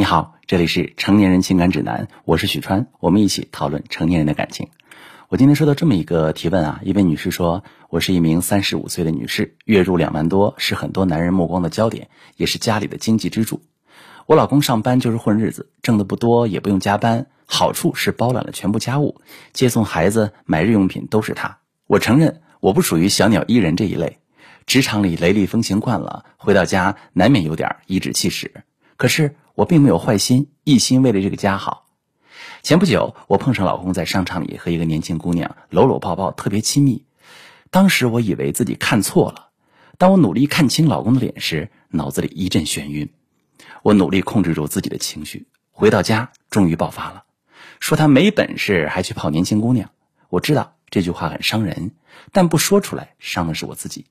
你好，这里是成年人情感指南，我是许川，我们一起讨论成年人的感情。我今天收到这么一个提问啊，一位女士说，我是一名三十五岁的女士，月入两万多，是很多男人目光的焦点，也是家里的经济支柱。我老公上班就是混日子，挣的不多，也不用加班，好处是包揽了全部家务，接送孩子、买日用品都是他。我承认我不属于小鸟依人这一类，职场里雷厉风行惯了，回到家难免有点颐指气使。可是我并没有坏心，一心为了这个家好。前不久，我碰上老公在商场里和一个年轻姑娘搂搂抱抱，特别亲密。当时我以为自己看错了，当我努力看清老公的脸时，脑子里一阵眩晕。我努力控制住自己的情绪，回到家终于爆发了，说他没本事还去泡年轻姑娘。我知道这句话很伤人，但不说出来，伤的是我自己。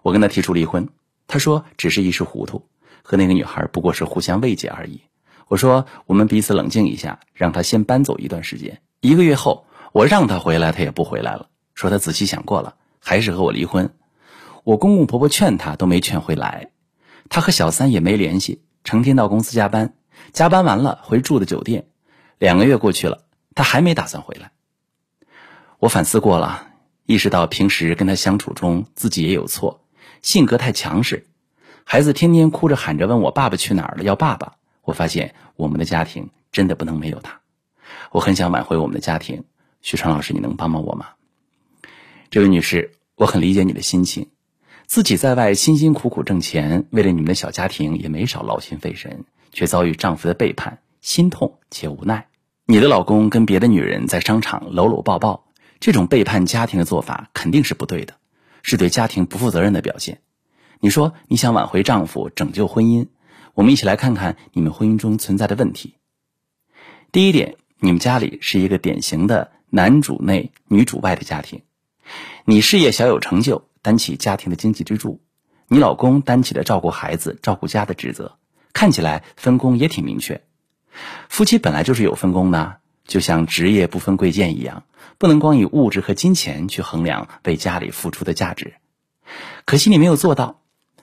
我跟他提出离婚，他说只是一时糊涂。和那个女孩不过是互相慰藉而已。我说我们彼此冷静一下，让她先搬走一段时间。一个月后，我让她回来，她也不回来了，说她仔细想过了，还是和我离婚。我公公婆婆劝她都没劝回来，她和小三也没联系，成天到公司加班，加班完了回住的酒店。两个月过去了，他还没打算回来。我反思过了，意识到平时跟他相处中自己也有错，性格太强势。孩子天天哭着喊着问我爸爸去哪儿了，要爸爸。我发现我们的家庭真的不能没有他。我很想挽回我们的家庭，徐川老师，你能帮帮我吗？这位女士，我很理解你的心情，自己在外辛辛苦苦挣钱，为了你们的小家庭也没少劳心费神，却遭遇丈夫的背叛，心痛且无奈。你的老公跟别的女人在商场搂搂抱抱，这种背叛家庭的做法肯定是不对的，是对家庭不负责任的表现。你说你想挽回丈夫，拯救婚姻，我们一起来看看你们婚姻中存在的问题。第一点，你们家里是一个典型的男主内女主外的家庭，你事业小有成就，担起家庭的经济支柱，你老公担起了照顾孩子、照顾家的职责，看起来分工也挺明确。夫妻本来就是有分工的，就像职业不分贵贱一样，不能光以物质和金钱去衡量为家里付出的价值。可惜你没有做到。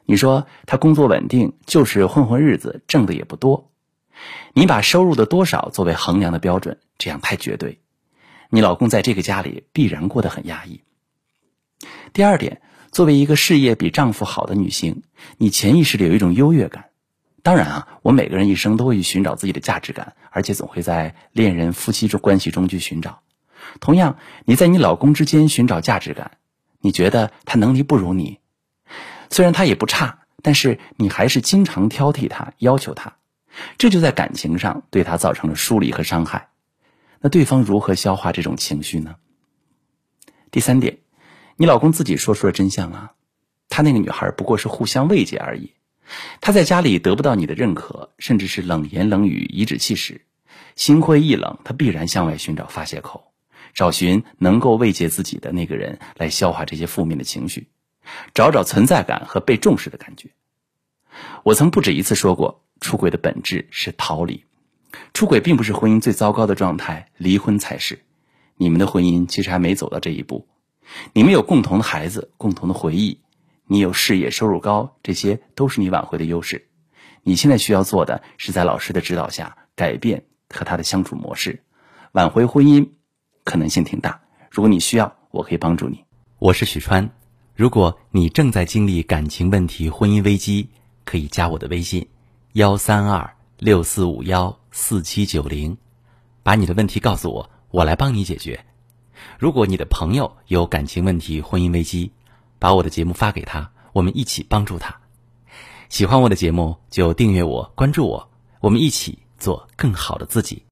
你说他工作稳定，就是混混日子，挣的也不多。你把收入的多少作为衡量的标准，这样太绝对。你老公在这个家里必然过得很压抑。第二点，作为一个事业比丈夫好的女性，你潜意识里有一种优越感。当然啊，我每个人一生都会去寻找自己的价值感，而且总会在恋人、夫妻中关系中去寻找。同样，你在你老公之间寻找价值感，你觉得他能力不如你。虽然他也不差，但是你还是经常挑剔他，要求他，这就在感情上对他造成了疏离和伤害。那对方如何消化这种情绪呢？第三点，你老公自己说出了真相啊，他那个女孩不过是互相慰藉而已。他在家里得不到你的认可，甚至是冷言冷语、颐指气使，心灰意冷，他必然向外寻找发泄口，找寻能够慰藉自己的那个人来消化这些负面的情绪。找找存在感和被重视的感觉。我曾不止一次说过，出轨的本质是逃离。出轨并不是婚姻最糟糕的状态，离婚才是。你们的婚姻其实还没走到这一步。你们有共同的孩子，共同的回忆。你有事业收入高，这些都是你挽回的优势。你现在需要做的是在老师的指导下改变和他的相处模式，挽回婚姻可能性挺大。如果你需要，我可以帮助你。我是许川。如果你正在经历感情问题、婚姻危机，可以加我的微信：幺三二六四五幺四七九零，把你的问题告诉我，我来帮你解决。如果你的朋友有感情问题、婚姻危机，把我的节目发给他，我们一起帮助他。喜欢我的节目就订阅我、关注我，我们一起做更好的自己。